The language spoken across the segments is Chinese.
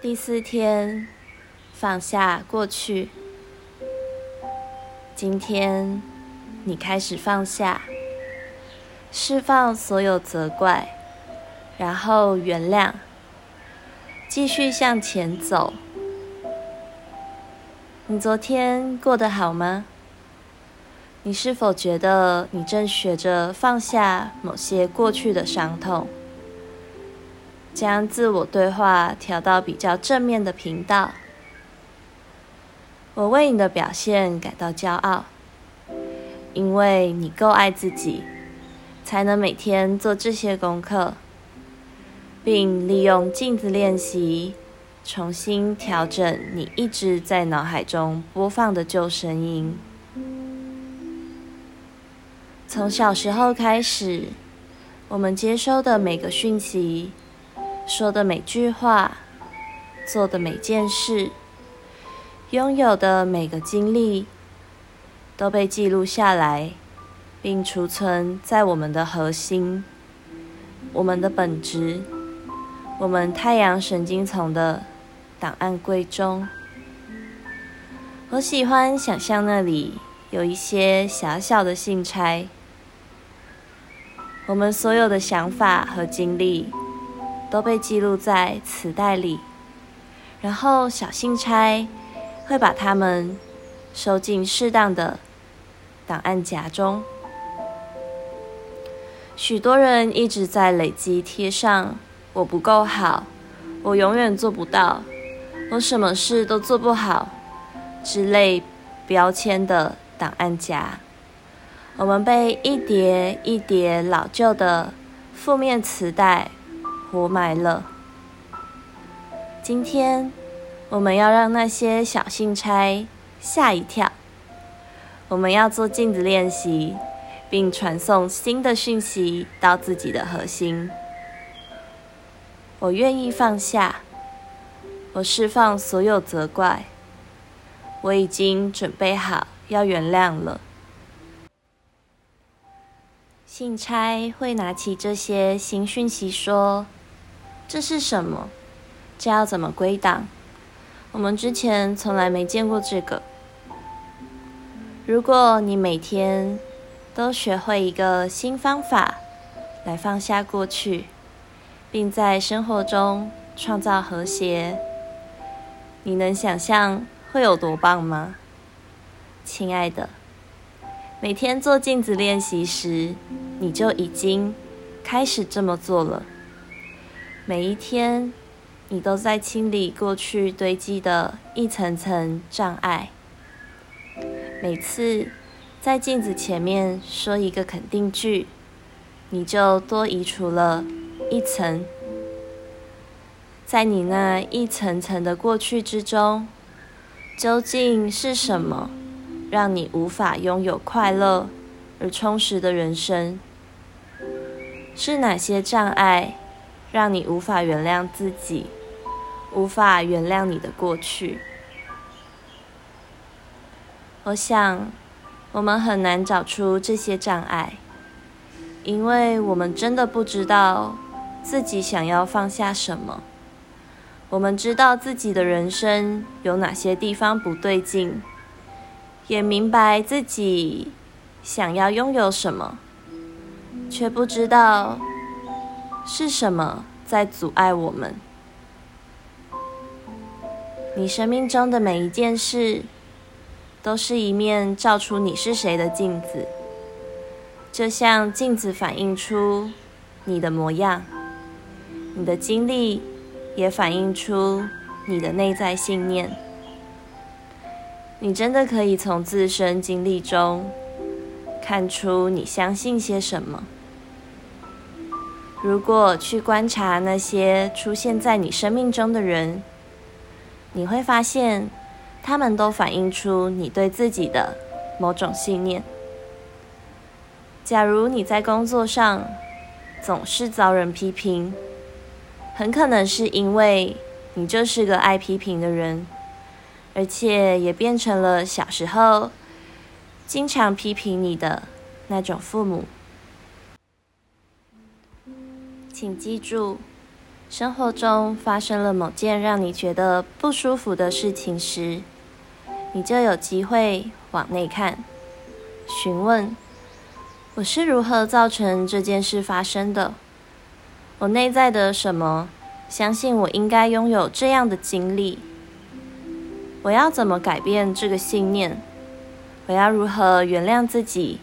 第四天，放下过去。今天，你开始放下，释放所有责怪，然后原谅，继续向前走。你昨天过得好吗？你是否觉得你正学着放下某些过去的伤痛？将自我对话调到比较正面的频道。我为你的表现感到骄傲，因为你够爱自己，才能每天做这些功课，并利用镜子练习，重新调整你一直在脑海中播放的旧声音。从小时候开始，我们接收的每个讯息。说的每句话，做的每件事，拥有的每个经历，都被记录下来，并储存在我们的核心、我们的本质、我们太阳神经丛的档案柜中。我喜欢想象那里有一些小小的信差，我们所有的想法和经历。都被记录在磁带里，然后小信差会把它们收进适当的档案夹中。许多人一直在累积贴上“我不够好”“我永远做不到”“我什么事都做不好”之类标签的档案夹。我们被一叠一叠老旧的负面磁带。活埋了。今天，我们要让那些小信差吓一跳。我们要做镜子练习，并传送新的讯息到自己的核心。我愿意放下，我释放所有责怪。我已经准备好要原谅了。信差会拿起这些新讯息说。这是什么？这要怎么归档？我们之前从来没见过这个。如果你每天都学会一个新方法来放下过去，并在生活中创造和谐，你能想象会有多棒吗？亲爱的，每天做镜子练习时，你就已经开始这么做了。每一天，你都在清理过去堆积的一层层障碍。每次在镜子前面说一个肯定句，你就多移除了一层。在你那一层层的过去之中，究竟是什么让你无法拥有快乐而充实的人生？是哪些障碍？让你无法原谅自己，无法原谅你的过去。我想，我们很难找出这些障碍，因为我们真的不知道自己想要放下什么。我们知道自己的人生有哪些地方不对劲，也明白自己想要拥有什么，却不知道。是什么在阻碍我们？你生命中的每一件事，都是一面照出你是谁的镜子，就像镜子反映出你的模样，你的经历也反映出你的内在信念。你真的可以从自身经历中看出你相信些什么。如果去观察那些出现在你生命中的人，你会发现，他们都反映出你对自己的某种信念。假如你在工作上总是遭人批评，很可能是因为你就是个爱批评的人，而且也变成了小时候经常批评你的那种父母。请记住，生活中发生了某件让你觉得不舒服的事情时，你就有机会往内看，询问我是如何造成这件事发生的。我内在的什么相信我应该拥有这样的经历？我要怎么改变这个信念？我要如何原谅自己，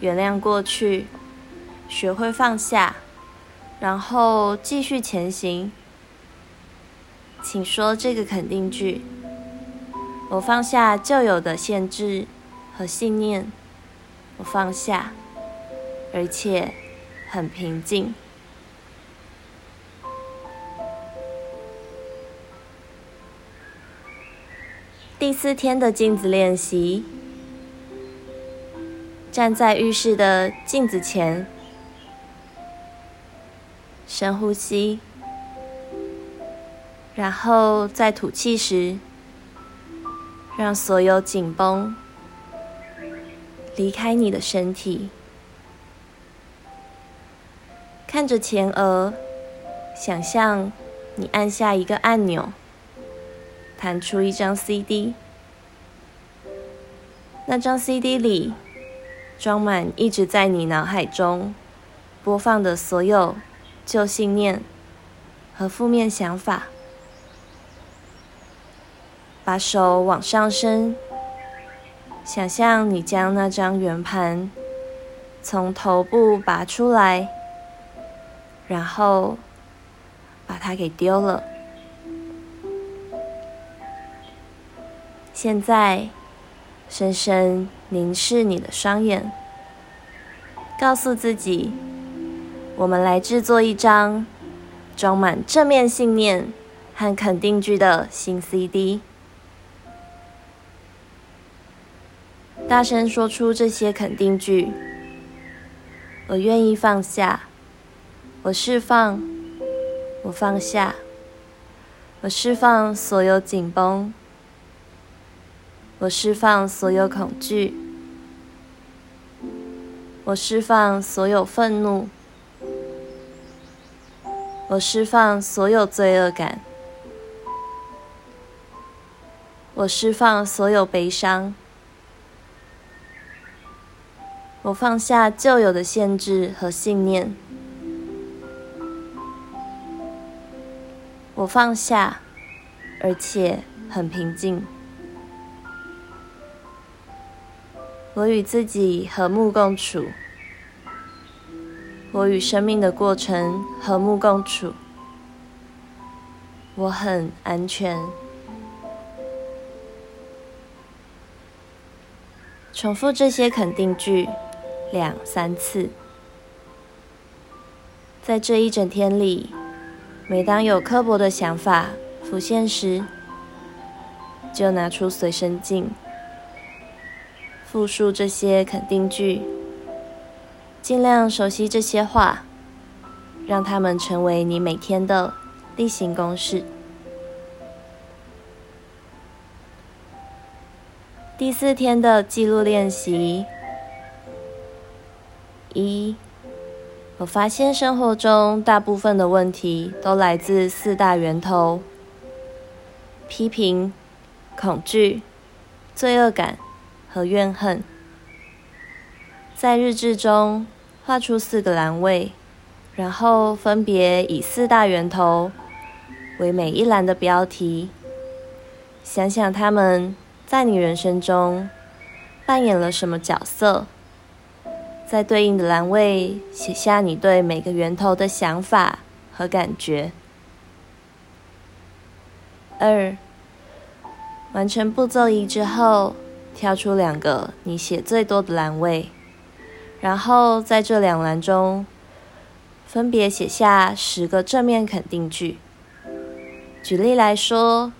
原谅过去，学会放下？然后继续前行，请说这个肯定句。我放下旧有的限制和信念，我放下，而且很平静。第四天的镜子练习，站在浴室的镜子前。深呼吸，然后在吐气时，让所有紧绷离开你的身体。看着前额，想象你按下一个按钮，弹出一张 CD。那张 CD 里装满一直在你脑海中播放的所有。旧信念和负面想法，把手往上伸，想象你将那张圆盘从头部拔出来，然后把它给丢了。现在，深深凝视你的双眼，告诉自己。我们来制作一张装满正面信念和肯定句的新 CD。大声说出这些肯定句：我愿意放下，我释放，我放下，我释放所有紧绷，我释放所有恐惧，我释放所有愤怒。我释放所有罪恶感，我释放所有悲伤，我放下旧有的限制和信念，我放下，而且很平静。我与自己和睦共处。我与生命的过程和睦共处，我很安全。重复这些肯定句两三次，在这一整天里，每当有刻薄的想法浮现时，就拿出随身镜，复述这些肯定句。尽量熟悉这些话，让他们成为你每天的例行公事。第四天的记录练习：一，我发现生活中大部分的问题都来自四大源头：批评、恐惧、罪恶感和怨恨。在日志中。画出四个栏位，然后分别以四大源头为每一栏的标题。想想他们在你人生中扮演了什么角色，在对应的栏位写下你对每个源头的想法和感觉。二，完成步骤一之后，挑出两个你写最多的栏位。然后在这两栏中，分别写下十个正面肯定句。举例来说，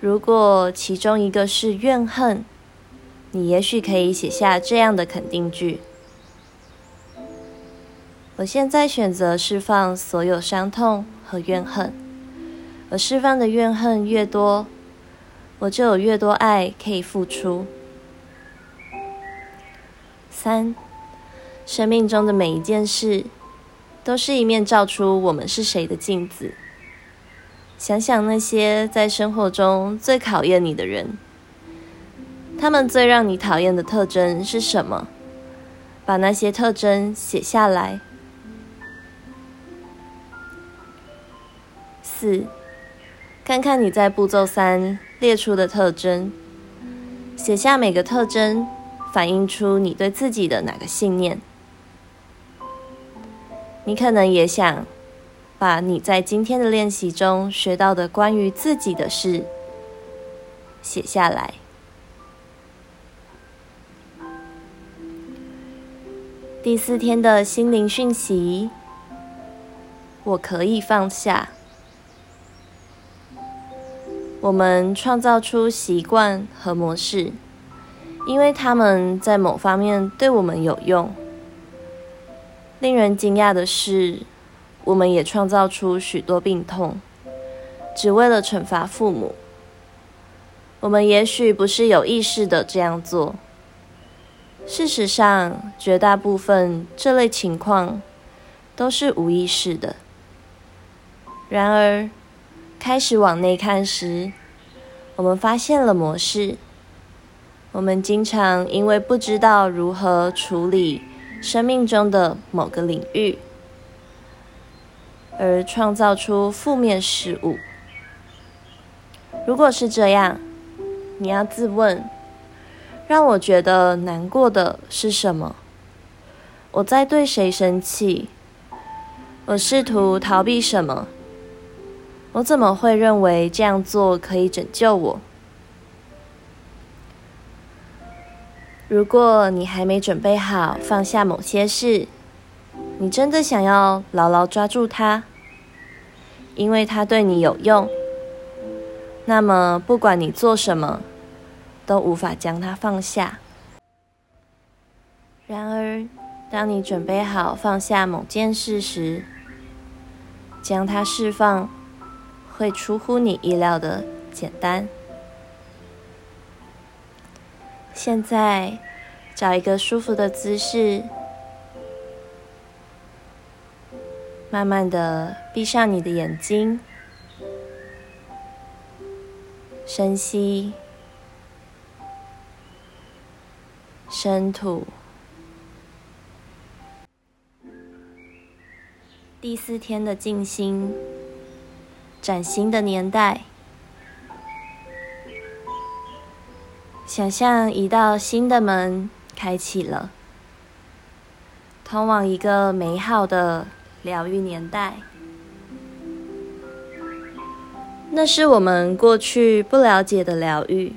如果其中一个是怨恨，你也许可以写下这样的肯定句：我现在选择释放所有伤痛和怨恨，而释放的怨恨越多，我就有越多爱可以付出。三。生命中的每一件事，都是一面照出我们是谁的镜子。想想那些在生活中最考验你的人，他们最让你讨厌的特征是什么？把那些特征写下来。四，看看你在步骤三列出的特征，写下每个特征反映出你对自己的哪个信念。你可能也想把你在今天的练习中学到的关于自己的事写下来。第四天的心灵讯息，我可以放下。我们创造出习惯和模式，因为他们在某方面对我们有用。令人惊讶的是，我们也创造出许多病痛，只为了惩罚父母。我们也许不是有意识的这样做。事实上，绝大部分这类情况都是无意识的。然而，开始往内看时，我们发现了模式。我们经常因为不知道如何处理。生命中的某个领域，而创造出负面事物。如果是这样，你要自问：让我觉得难过的是什么？我在对谁生气？我试图逃避什么？我怎么会认为这样做可以拯救我？如果你还没准备好放下某些事，你真的想要牢牢抓住它，因为它对你有用，那么不管你做什么，都无法将它放下。然而，当你准备好放下某件事时，将它释放会出乎你意料的简单。现在，找一个舒服的姿势，慢慢的闭上你的眼睛，深吸，深吐。第四天的静心，崭新的年代。想象一道新的门开启了，通往一个美好的疗愈年代。那是我们过去不了解的疗愈。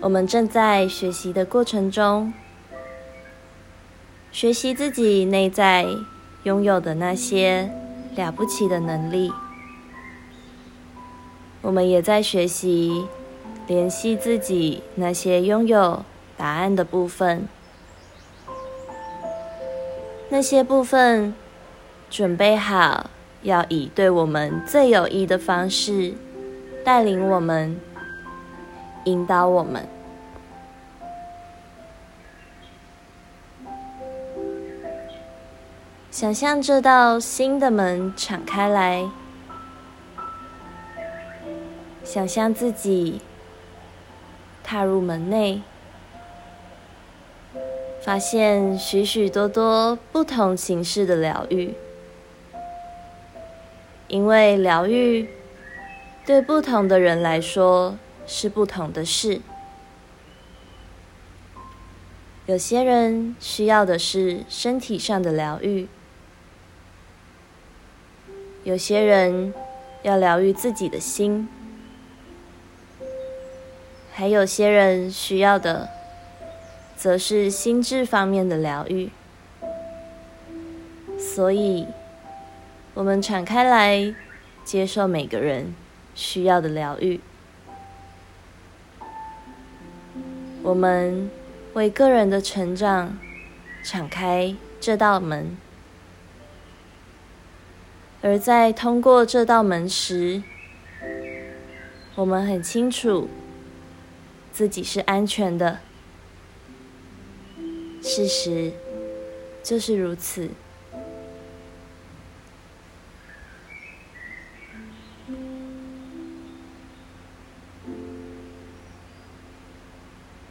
我们正在学习的过程中，学习自己内在拥有的那些了不起的能力。我们也在学习。联系自己那些拥有答案的部分，那些部分准备好要以对我们最有益的方式带领我们、引导我们。想象这道新的门敞开来，想象自己。踏入门内，发现许许多多不同形式的疗愈，因为疗愈对不同的人来说是不同的事。有些人需要的是身体上的疗愈，有些人要疗愈自己的心。还有些人需要的，则是心智方面的疗愈。所以，我们敞开来接受每个人需要的疗愈。我们为个人的成长敞开这道门，而在通过这道门时，我们很清楚。自己是安全的，事实就是如此。